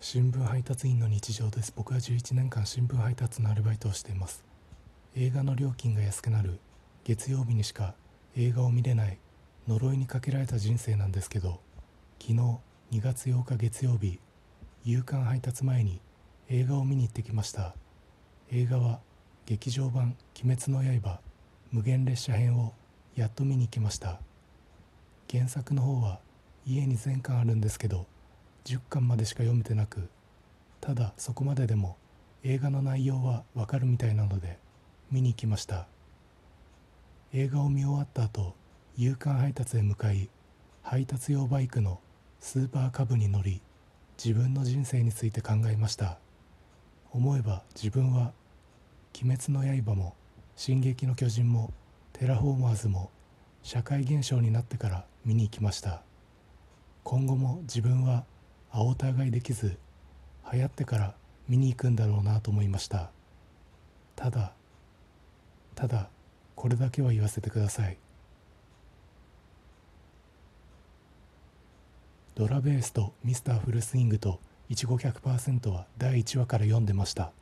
新聞配達員の日常です。僕は11年間新聞配達のアルバイトをしています。映画の料金が安くなる。月曜日にしか映画を見れない。呪いにかけられた人生なんですけど昨日2月8日月曜日夕刊配達前に映画を見に行ってきました。映画は劇場版「鬼滅の刃無限列車編」をやっと見に行きました。原作の方は家に全巻あるんですけど10巻までしか読めてなくただそこまででも映画の内容はわかるみたいなので見に行きました。映画を見終わった後夕刊配達へ向かい配達用バイクのスーパーカブに乗り自分の人生について考えました。思えば自分は「鬼滅の刃」も「進撃の巨人」も「テラフォーマーズ」も社会現象になってから見に行きました。今後も自分は青たがいできず流行ってから見に行くんだろうなと思いました。ただただこれだけは言わせてください。ドラベースとミスターフルスイングといちご100%は第1話から読んでました。